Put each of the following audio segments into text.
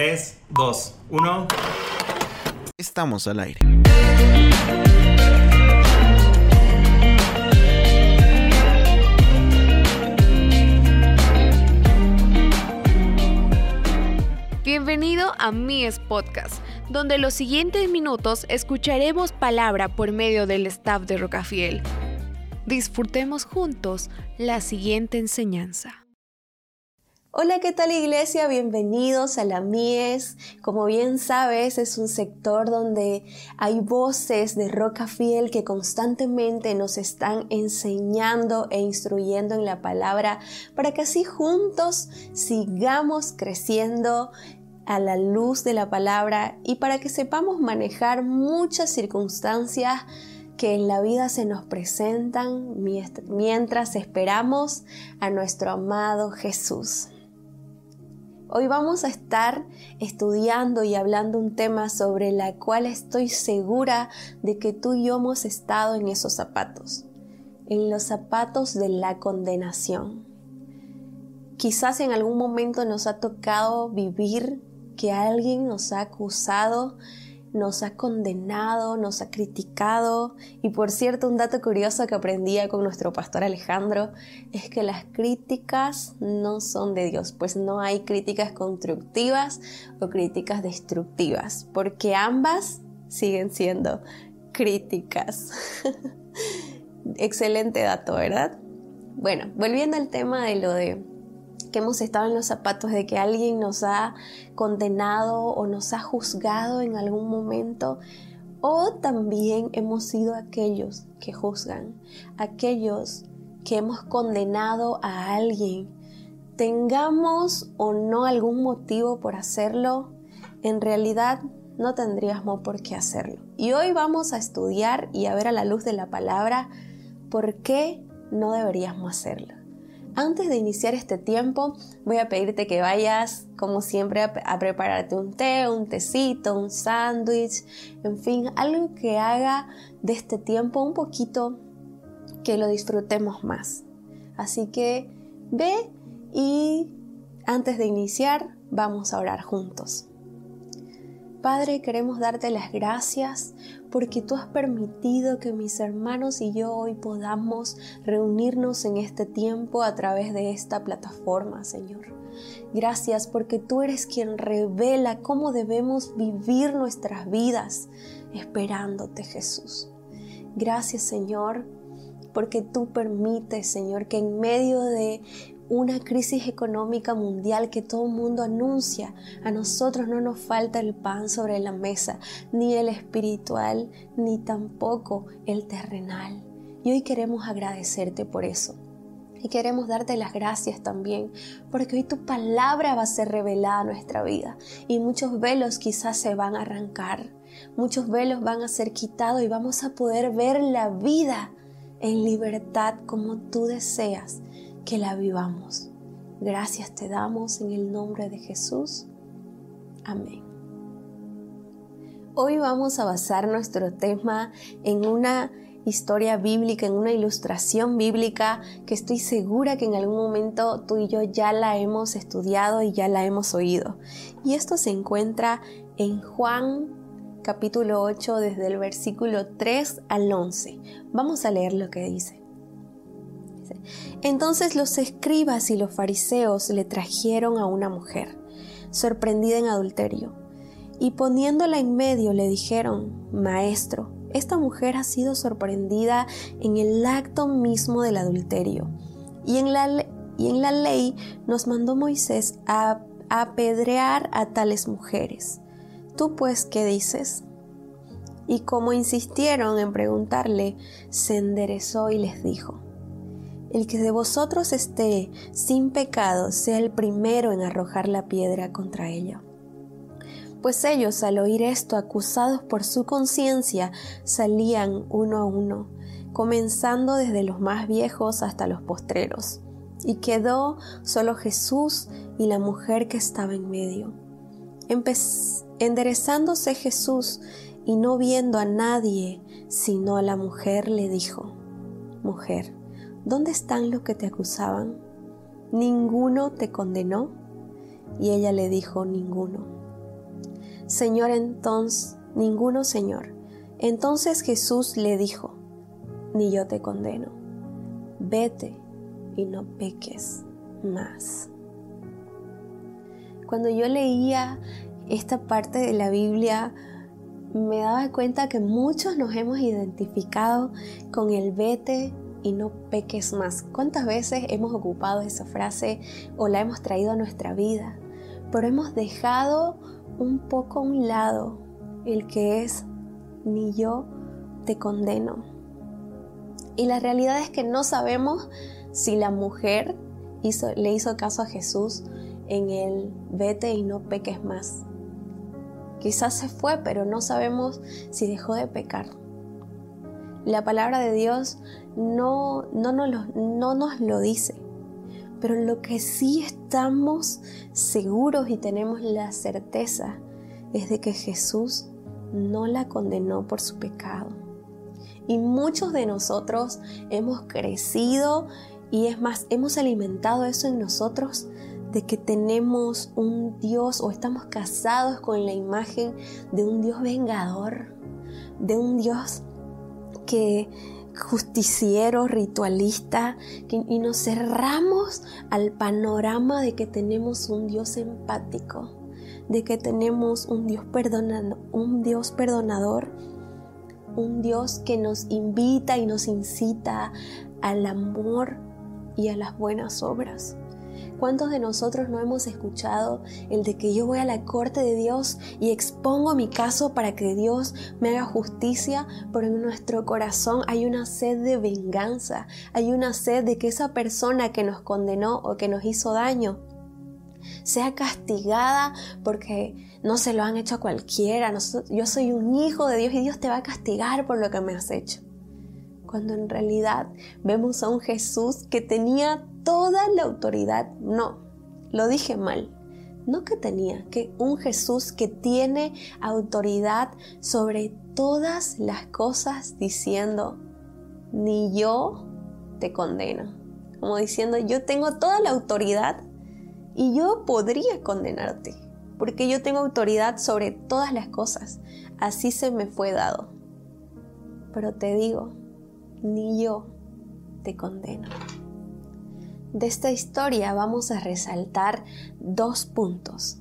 3, 2, 1. Estamos al aire. Bienvenido a Mies Podcast, donde los siguientes minutos escucharemos palabra por medio del staff de Rocafiel. Disfrutemos juntos la siguiente enseñanza. Hola, ¿qué tal iglesia? Bienvenidos a la Mies. Como bien sabes, es un sector donde hay voces de roca fiel que constantemente nos están enseñando e instruyendo en la palabra para que así juntos sigamos creciendo a la luz de la palabra y para que sepamos manejar muchas circunstancias que en la vida se nos presentan mientras esperamos a nuestro amado Jesús. Hoy vamos a estar estudiando y hablando un tema sobre la cual estoy segura de que tú y yo hemos estado en esos zapatos, en los zapatos de la condenación. Quizás en algún momento nos ha tocado vivir que alguien nos ha acusado nos ha condenado, nos ha criticado. Y por cierto, un dato curioso que aprendía con nuestro pastor Alejandro es que las críticas no son de Dios, pues no hay críticas constructivas o críticas destructivas, porque ambas siguen siendo críticas. Excelente dato, ¿verdad? Bueno, volviendo al tema de lo de que hemos estado en los zapatos de que alguien nos ha condenado o nos ha juzgado en algún momento, o también hemos sido aquellos que juzgan, aquellos que hemos condenado a alguien, tengamos o no algún motivo por hacerlo, en realidad no tendríamos por qué hacerlo. Y hoy vamos a estudiar y a ver a la luz de la palabra por qué no deberíamos hacerlo. Antes de iniciar este tiempo, voy a pedirte que vayas, como siempre, a, prepararte un té, un tecito, un sándwich, en fin, algo que haga de este tiempo un poquito que lo disfrutemos más. Así que ve y antes de iniciar, vamos a orar juntos. Padre, queremos darte las gracias porque tú has permitido que mis hermanos y yo hoy podamos reunirnos en este tiempo a través de esta plataforma, Señor. Gracias porque tú eres quien revela cómo debemos vivir nuestras vidas esperándote, Jesús. Gracias, Señor, porque tú permites, Señor, que en medio de una crisis económica mundial que todo el mundo anuncia. A nosotros no nos falta el pan sobre la mesa, ni el espiritual, ni tampoco el terrenal. Y hoy queremos agradecerte por eso. Y queremos darte las gracias también, porque hoy tu palabra va a ser revelada a nuestra vida y muchos velos quizás se van a arrancar, muchos velos van a ser quitados y vamos a poder ver la vida en libertad como tú deseas que la vivamos. Gracias te damos en el nombre de Jesús. Amén. Hoy vamos a basar nuestro tema en una historia bíblica, en una ilustración bíblica que estoy segura que en algún momento tú y yo ya la hemos estudiado y ya la hemos oído. Y esto se encuentra en Juan capítulo 8 desde el versículo 3 al 11. Vamos a leer lo que dice. Entonces los escribas y los fariseos le trajeron a una mujer, sorprendida en adulterio, y poniéndola en medio le dijeron, Maestro, esta mujer ha sido sorprendida en el acto mismo del adulterio, y en la, y en la ley nos mandó Moisés a apedrear a tales mujeres. ¿Tú pues qué dices? Y como insistieron en preguntarle, se enderezó y les dijo, el que de vosotros esté sin pecado sea el primero en arrojar la piedra contra ella. Pues ellos al oír esto, acusados por su conciencia, salían uno a uno, comenzando desde los más viejos hasta los postreros. Y quedó solo Jesús y la mujer que estaba en medio. enderezándose Jesús y no viendo a nadie, sino a la mujer, le dijo, Mujer, ¿Dónde están los que te acusaban? ¿Ninguno te condenó? Y ella le dijo, ninguno. Señor, entonces, ninguno, Señor. Entonces Jesús le dijo, ni yo te condeno, vete y no peques más. Cuando yo leía esta parte de la Biblia, me daba cuenta que muchos nos hemos identificado con el vete y no peques más. ¿Cuántas veces hemos ocupado esa frase o la hemos traído a nuestra vida? Pero hemos dejado un poco a un lado el que es ni yo te condeno. Y la realidad es que no sabemos si la mujer le hizo caso a Jesús en el vete y no peques más. Quizás se fue, pero no sabemos si dejó de pecar. La palabra de Dios no, no, no nos lo dice, pero lo que sí estamos seguros y tenemos la certeza es de que Jesús no la condenó por su pecado. Y muchos de nosotros hemos crecido y es más, hemos alimentado eso en nosotros de que tenemos un Dios o estamos casados con la imagen de un Dios vengador, de un Dios que justiciero, ritualista, y nos cerramos al panorama de que tenemos un Dios empático, de que tenemos un Dios, un Dios perdonador, un Dios que nos invita y nos incita al amor y a las buenas obras. ¿Cuántos de nosotros no hemos escuchado el de que yo voy a la corte de Dios y expongo mi caso para que Dios me haga justicia? Pero en nuestro corazón hay una sed de venganza, hay una sed de que esa persona que nos condenó o que nos hizo daño sea castigada porque no se lo han hecho a cualquiera. Yo soy un hijo de Dios y Dios te va a castigar por lo que me has hecho. Cuando en realidad vemos a un Jesús que tenía toda la autoridad. No, lo dije mal. No que tenía, que un Jesús que tiene autoridad sobre todas las cosas diciendo, ni yo te condeno. Como diciendo, yo tengo toda la autoridad y yo podría condenarte, porque yo tengo autoridad sobre todas las cosas. Así se me fue dado. Pero te digo, ni yo te condeno. De esta historia vamos a resaltar dos puntos.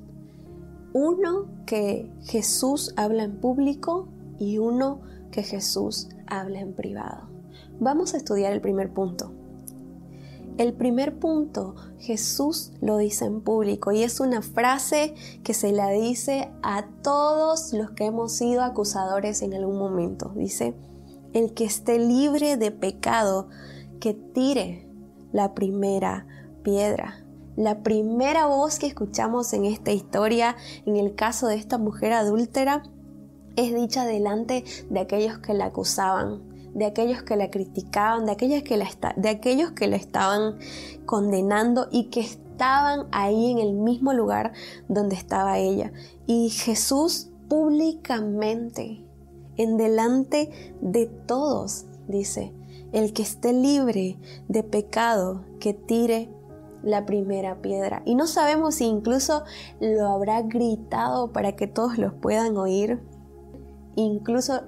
Uno que Jesús habla en público y uno que Jesús habla en privado. Vamos a estudiar el primer punto. El primer punto, Jesús lo dice en público y es una frase que se la dice a todos los que hemos sido acusadores en algún momento. Dice, el que esté libre de pecado, que tire la primera piedra. La primera voz que escuchamos en esta historia, en el caso de esta mujer adúltera, es dicha delante de aquellos que la acusaban, de aquellos que la criticaban, de, aquellos que la de aquellos que la estaban condenando y que estaban ahí en el mismo lugar donde estaba ella. Y Jesús públicamente, en delante de todos, dice, el que esté libre de pecado, que tire la primera piedra. Y no sabemos si incluso lo habrá gritado para que todos los puedan oír. Incluso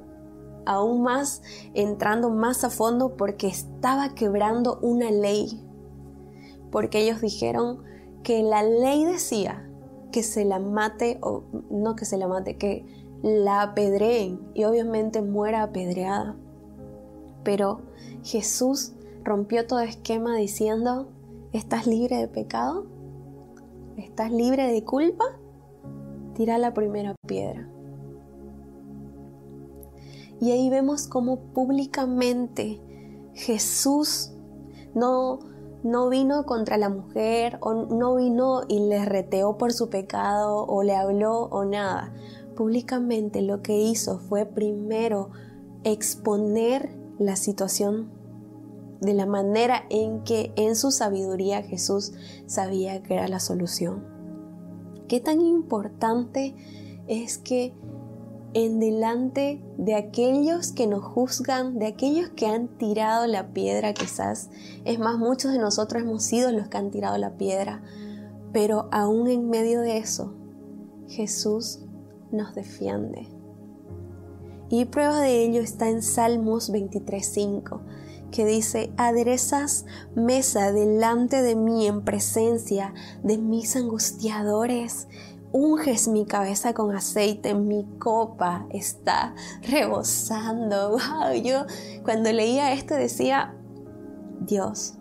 aún más entrando más a fondo porque estaba quebrando una ley. Porque ellos dijeron que la ley decía que se la mate, o no que se la mate, que la apedreen y obviamente muera apedreada. Pero Jesús rompió todo esquema diciendo, ¿estás libre de pecado? ¿Estás libre de culpa? Tira la primera piedra. Y ahí vemos cómo públicamente Jesús no, no vino contra la mujer o no vino y le reteó por su pecado o le habló o nada. Públicamente lo que hizo fue primero exponer la situación de la manera en que en su sabiduría Jesús sabía que era la solución. Qué tan importante es que en delante de aquellos que nos juzgan, de aquellos que han tirado la piedra quizás, es más, muchos de nosotros hemos sido los que han tirado la piedra, pero aún en medio de eso, Jesús nos defiende. Y prueba de ello está en Salmos 23.5, que dice, aderezas mesa delante de mí en presencia de mis angustiadores, unges mi cabeza con aceite, mi copa está rebosando. Wow, yo cuando leía esto decía, Dios,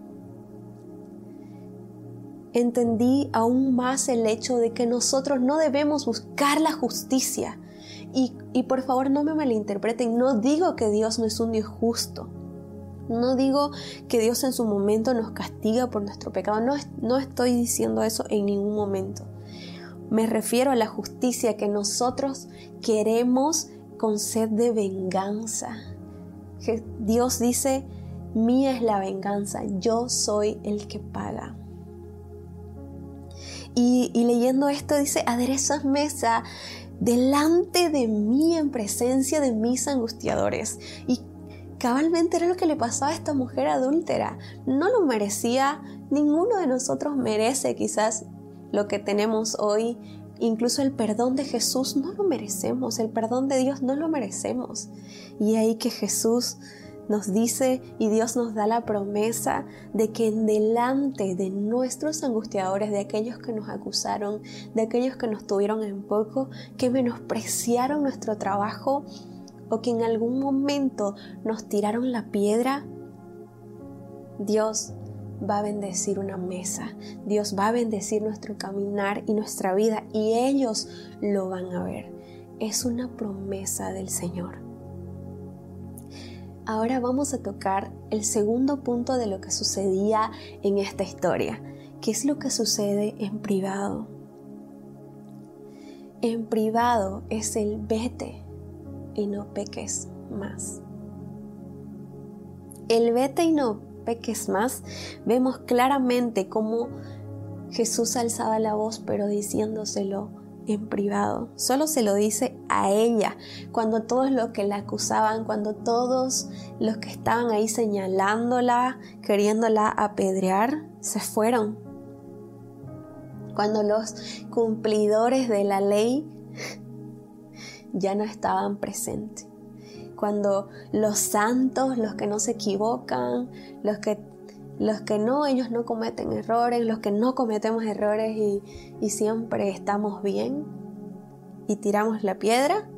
entendí aún más el hecho de que nosotros no debemos buscar la justicia. Y, por favor no me malinterpreten, no digo que Dios no es un Dios justo. No digo que Dios en su momento nos castiga por nuestro pecado. No, no estoy diciendo eso en ningún momento. Me refiero a la justicia que nosotros queremos con sed de venganza. Dios dice, mía es la venganza, yo soy el que paga. Y, leyendo esto dice, aderezas mesa delante de mí en presencia de mis angustiadores. Y cabalmente era lo que le pasaba a esta mujer adúltera. No lo merecía, ninguno de nosotros merece quizás lo que tenemos hoy, incluso el perdón de Jesús no lo merecemos, el perdón de Dios no lo merecemos. Y ahí que Jesús nos dice y Dios nos da la promesa de que en delante de nuestros angustiadores, de aquellos que nos acusaron, de aquellos que nos tuvieron en poco, que menospreciaron nuestro trabajo o que en algún momento nos tiraron la piedra, Dios va a bendecir una mesa, Dios va a bendecir nuestro caminar y nuestra vida y ellos lo van a ver. Es una promesa del Señor. Ahora vamos a tocar el segundo punto de lo que sucedía en esta historia, que es lo que sucede en privado. En privado es el vete y no peques más. El vete y no peques más, vemos claramente cómo Jesús alzaba la voz, pero diciéndoselo en privado. Solo se lo dice a ella, cuando todos los que la acusaban, cuando todos los que estaban ahí señalándola, queriéndola apedrear, se fueron. Cuando los cumplidores de la ley ya no estaban presentes cuando los santos, los que no se equivocan, los que, los que no, ellos no cometen errores, los que no cometemos errores y, siempre estamos bien y tiramos la piedra,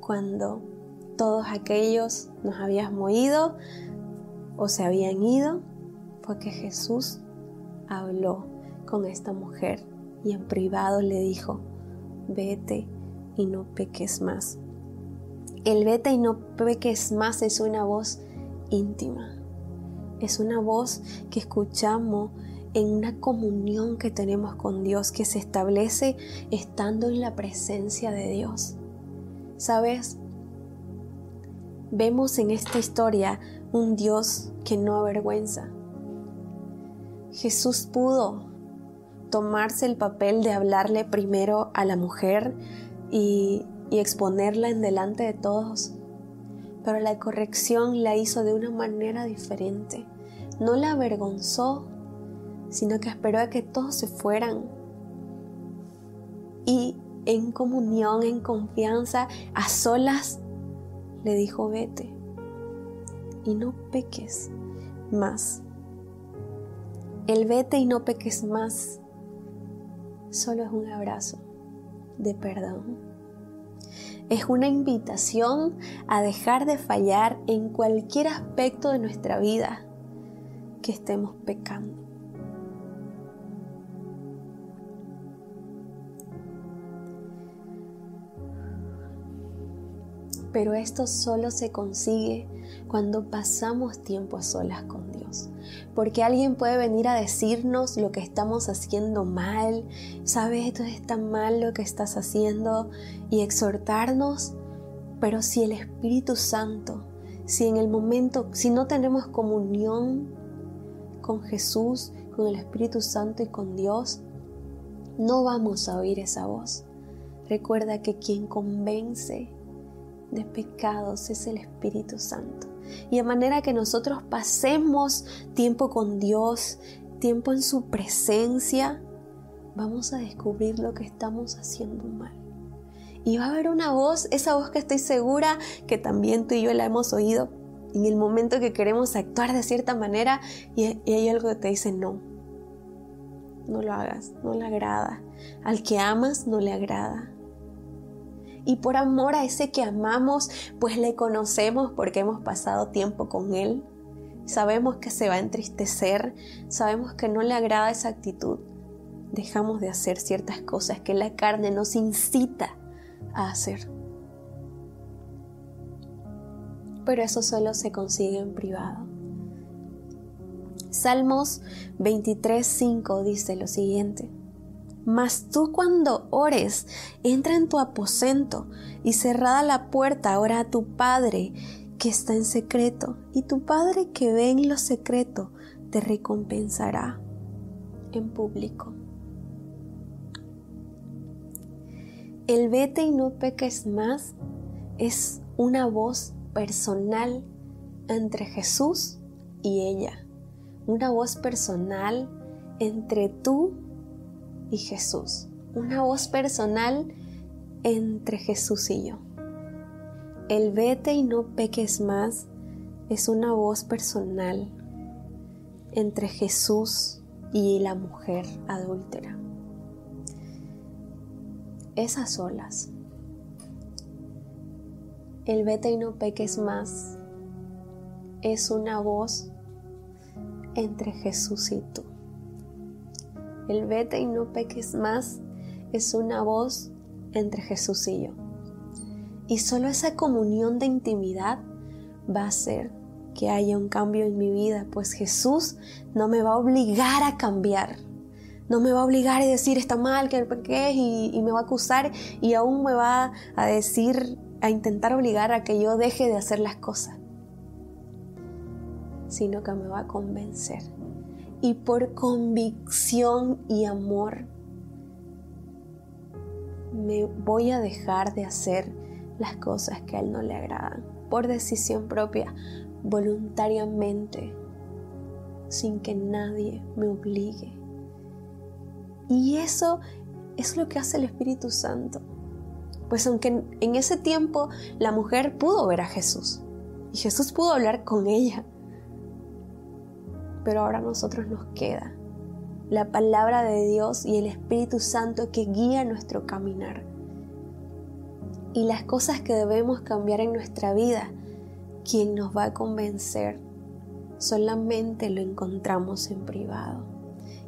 cuando todos aquellos nos habíamos ido o se habían ido, fue que Jesús habló con esta mujer y en privado le dijo, vete y no peques más. El vete y no peques más es una voz íntima. Es una voz que escuchamos en una comunión que tenemos con Dios, que se establece estando en la presencia de Dios. ¿Sabes? Vemos en esta historia un Dios que no avergüenza. Jesús pudo tomarse el papel de hablarle primero a la mujer y y exponerla en delante de todos. Pero la corrección la hizo de una manera diferente. No la avergonzó, sino que esperó a que todos se fueran. Y en comunión, en confianza, a solas, le dijo, vete y no peques más. El vete y no peques más solo es un abrazo de perdón es una invitación a dejar de fallar en cualquier aspecto de nuestra vida que estemos pecando. Pero esto solo se consigue cuando pasamos tiempo a solas con Dios. Porque alguien puede venir a decirnos lo que estamos haciendo mal, sabes, esto está mal lo que estás haciendo y exhortarnos, pero si el Espíritu Santo, si en el momento, si no tenemos comunión con Jesús, con el Espíritu Santo y con Dios, no vamos a oír esa voz. Recuerda que quien convence de pecados es el Espíritu Santo. Y de manera que nosotros pasemos tiempo con Dios, tiempo en su presencia, vamos a descubrir lo que estamos haciendo mal. Y va a haber una voz, esa voz que estoy segura que también tú y yo la hemos oído en el momento que queremos actuar de cierta manera y, hay algo que te dice no. No lo hagas, no le agrada. Al que amas no le agrada. Y por amor a ese que amamos, pues le conocemos porque hemos pasado tiempo con él. Sabemos que se va a entristecer, sabemos que no le agrada esa actitud. Dejamos de hacer ciertas cosas que la carne nos incita a hacer. Pero eso solo se consigue en privado. Salmos 23:5 dice lo siguiente. Mas tú cuando ores, entra en tu aposento y cerrada la puerta, ora a tu Padre que está en secreto, y tu Padre que ve en lo secreto te recompensará en público. El vete y no peques más es una voz personal entre Jesús y ella, una voz personal entre tú y Jesús. Una voz personal entre Jesús y yo. El vete y no peques más es una voz personal entre Jesús y la mujer adúltera. Esas solas. El vete y no peques más es una voz entre Jesús y tú. El vete y no peques más es una voz entre Jesús y yo. Y solo esa comunión de intimidad va a hacer que haya un cambio en mi vida, pues Jesús no me va a obligar a cambiar. No me va a obligar a decir está mal, que pequé y, y me va a acusar y aún me va a decir, a intentar obligar a que yo deje de hacer las cosas, sino que me va a convencer y por convicción y amor me voy a dejar de hacer las cosas que a Él no le agradan, por decisión propia, voluntariamente, sin que nadie me obligue. Y eso es lo que hace el Espíritu Santo. Pues aunque en ese tiempo la mujer pudo ver a Jesús y Jesús pudo hablar con ella, pero ahora a nosotros nos queda la palabra de Dios y el Espíritu Santo que guía nuestro caminar. Y las cosas que debemos cambiar en nuestra vida, quien nos va a convencer, solamente lo encontramos en privado.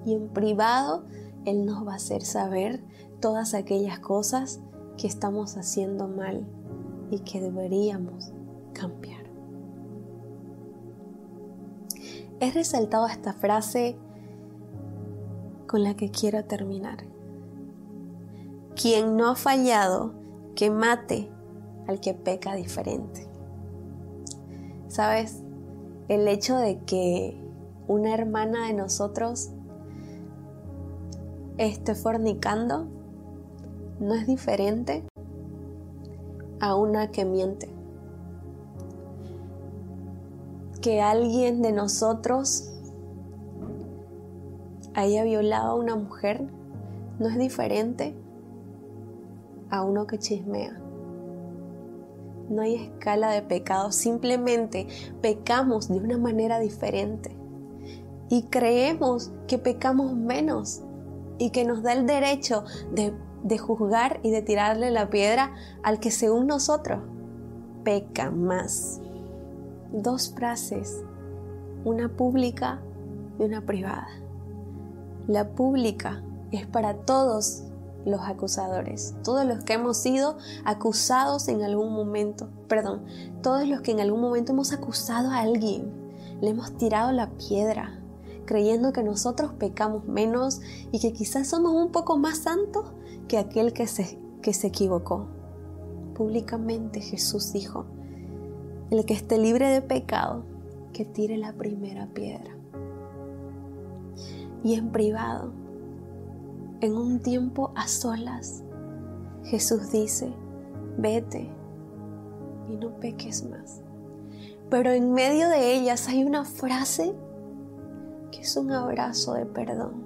Y en privado Él nos va a hacer saber todas aquellas cosas que estamos haciendo mal y que deberíamos cambiar. he resaltado esta frase con la que quiero terminar. Quien no ha fallado, que mate al que peca diferente. ¿Sabes? El hecho de que una hermana de nosotros esté fornicando no es diferente a una que miente que alguien de nosotros haya violado a una mujer no es diferente a uno que chismea. No hay escala de pecado, simplemente pecamos de una manera diferente y creemos que pecamos menos y que nos da el derecho de, de juzgar y de tirarle la piedra al que según nosotros peca más dos frases, una pública y una privada. La pública es para todos los acusadores, todos los que hemos sido acusados en algún momento, perdón, todos los que en algún momento hemos acusado a alguien, le hemos tirado la piedra, creyendo que nosotros pecamos menos y que quizás somos un poco más santos que aquel que se, que se equivocó. Públicamente Jesús dijo, el que esté libre de pecado, que tire la primera piedra. Y en privado, en un tiempo a solas, Jesús dice, vete y no peques más. Pero en medio de ellas hay una frase que es un abrazo de perdón,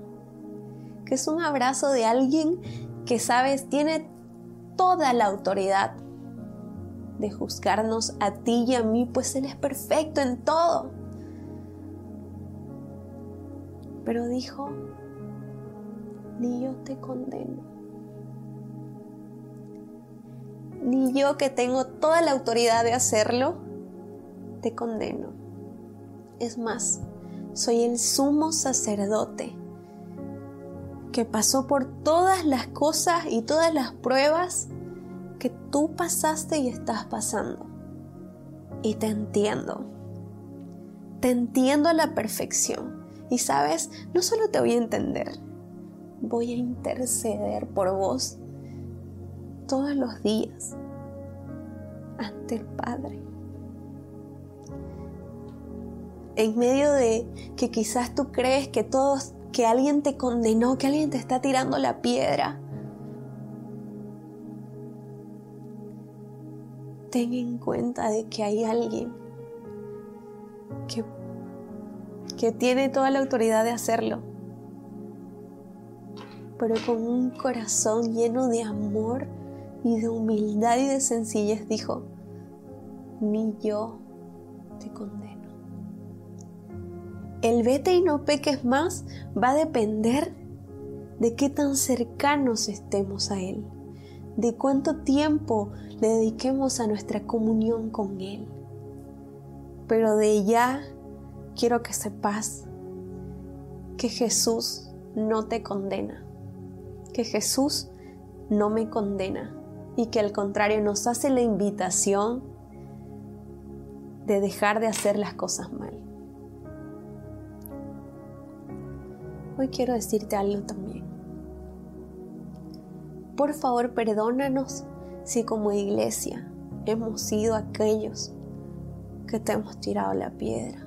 que es un abrazo de alguien que sabes tiene toda la autoridad de juzgarnos a ti y a mí, pues Él es perfecto en todo. Pero dijo, ni yo te condeno, ni yo que tengo toda la autoridad de hacerlo, te condeno. Es más, soy el sumo sacerdote que pasó por todas las cosas y todas las pruebas que tú pasaste y estás pasando. Y te entiendo. Te entiendo a la perfección. Y sabes, no solo te voy a entender, voy a interceder por vos todos los días ante el Padre. En medio de que quizás tú crees que todos que alguien te condenó, que alguien te está tirando la piedra. Ten en cuenta de que hay alguien que, que tiene toda la autoridad de hacerlo, pero con un corazón lleno de amor y de humildad y de sencillez dijo, ni yo te condeno. El vete y no peques más va a depender de qué tan cercanos estemos a Él, de cuánto tiempo le dediquemos a nuestra comunión con Él. Pero de ya quiero que sepas que Jesús no te condena, que Jesús no me condena y que al contrario nos hace la invitación de dejar de hacer las cosas mal. Hoy quiero decirte algo también. Por favor, perdónanos si como iglesia hemos sido aquellos que te hemos tirado la piedra,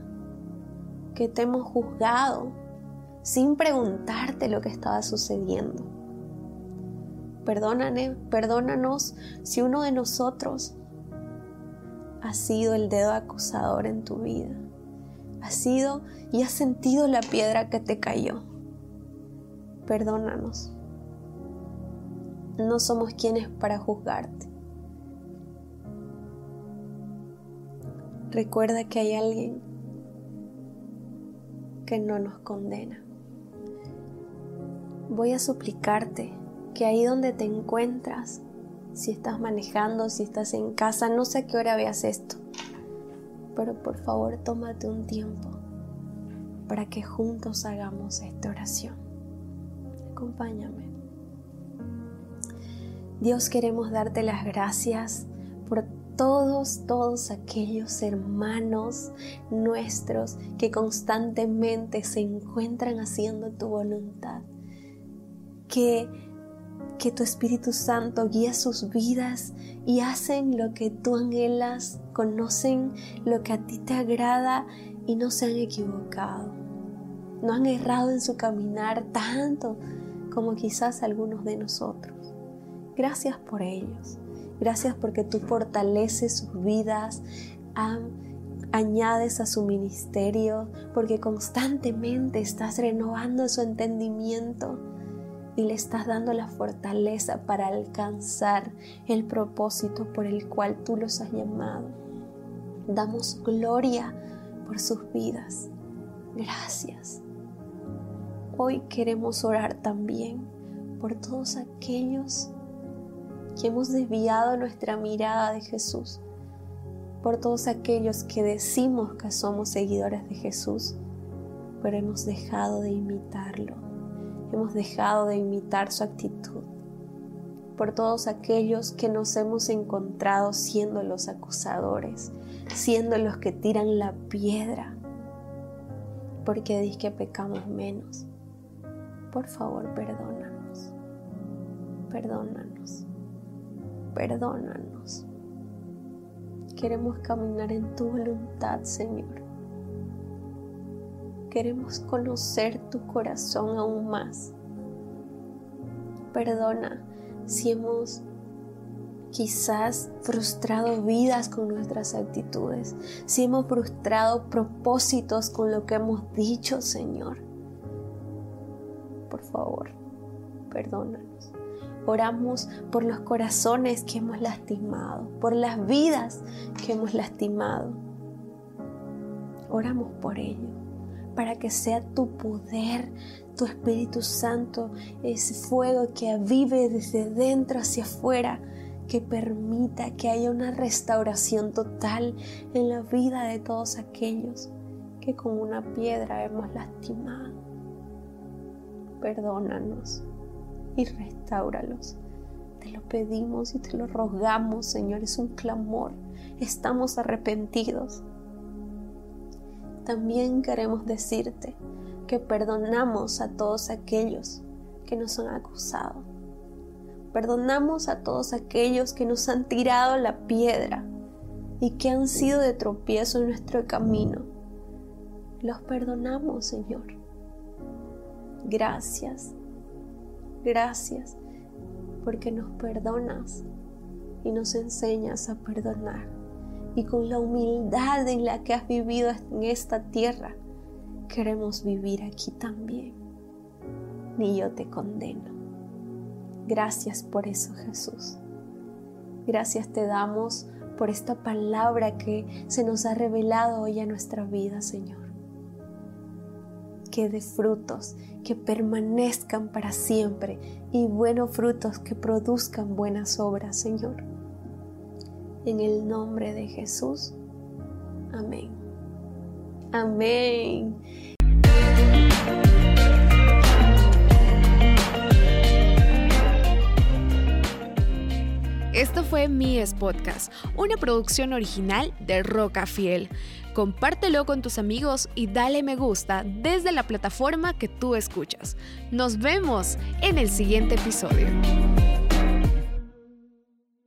que te hemos juzgado sin preguntarte lo que estaba sucediendo. Perdónanos si uno de nosotros ha sido el dedo acusador en tu vida, ha sido y has sentido la piedra que te cayó perdónanos. No somos quienes para juzgarte. Recuerda que hay alguien que no nos condena. Voy a suplicarte que ahí donde te encuentras, si estás manejando, si estás en casa, no sé a qué hora veas esto, pero por favor tómate un tiempo para que juntos hagamos esta oración acompáñame. Dios queremos darte las gracias por todos, todos aquellos hermanos nuestros que constantemente se encuentran haciendo tu voluntad. Que, que tu Espíritu Santo guía sus vidas y hacen lo que tú anhelas, conocen lo que a ti te agrada y no se han equivocado. No han errado en su caminar tanto como quizás algunos de nosotros. Gracias por ellos. Gracias porque tú fortaleces sus vidas, añades a su ministerio, porque constantemente estás renovando su entendimiento y le estás dando la fortaleza para alcanzar el propósito por el cual tú los has llamado. Damos gloria por sus vidas. Gracias. Hoy queremos orar también por todos aquellos que hemos desviado nuestra mirada de Jesús, por todos aquellos que decimos que somos seguidores de Jesús, pero hemos dejado de imitarlo, hemos dejado de imitar su actitud, por todos aquellos que nos hemos encontrado siendo los acusadores, siendo los que tiran la piedra, porque dice que pecamos menos por favor, perdónanos. Perdónanos. Perdónanos. Queremos caminar en tu voluntad, Señor. Queremos conocer tu corazón aún más. Perdona si hemos quizás frustrado vidas con nuestras actitudes, si hemos frustrado propósitos con lo que hemos dicho, Señor perdónanos. Oramos por los corazones que hemos lastimado, por las vidas que hemos lastimado. Oramos por ello, para que sea tu poder, tu Espíritu Santo, ese fuego que avive desde dentro hacia afuera, que permita que haya una restauración total en la vida de todos aquellos que con una piedra hemos lastimado. Perdónanos y restauralos. Te lo pedimos y te lo rogamos, Señor, es un clamor. Estamos arrepentidos. También queremos decirte que perdonamos a todos aquellos que nos han acusado. Perdonamos a todos aquellos que nos han tirado la piedra y que han sido de tropiezo en nuestro camino. Los perdonamos, Señor. Gracias, gracias, porque nos perdonas y nos enseñas a perdonar. Y con la humildad en la que has vivido en esta tierra, queremos vivir aquí también. Ni yo te condeno. Gracias por eso, Jesús. Gracias te damos por esta palabra que se nos ha revelado hoy a nuestra vida, Señor que dé frutos, que permanezcan para siempre y buenos frutos que produzcan buenas obras, Señor. En el nombre de Jesús. Amén. Amén. Esto fue Mi Podcast, una producción original de Roca Fiel compártelo con tus amigos y dale me gusta desde la plataforma que tú escuchas. Nos vemos en el siguiente episodio.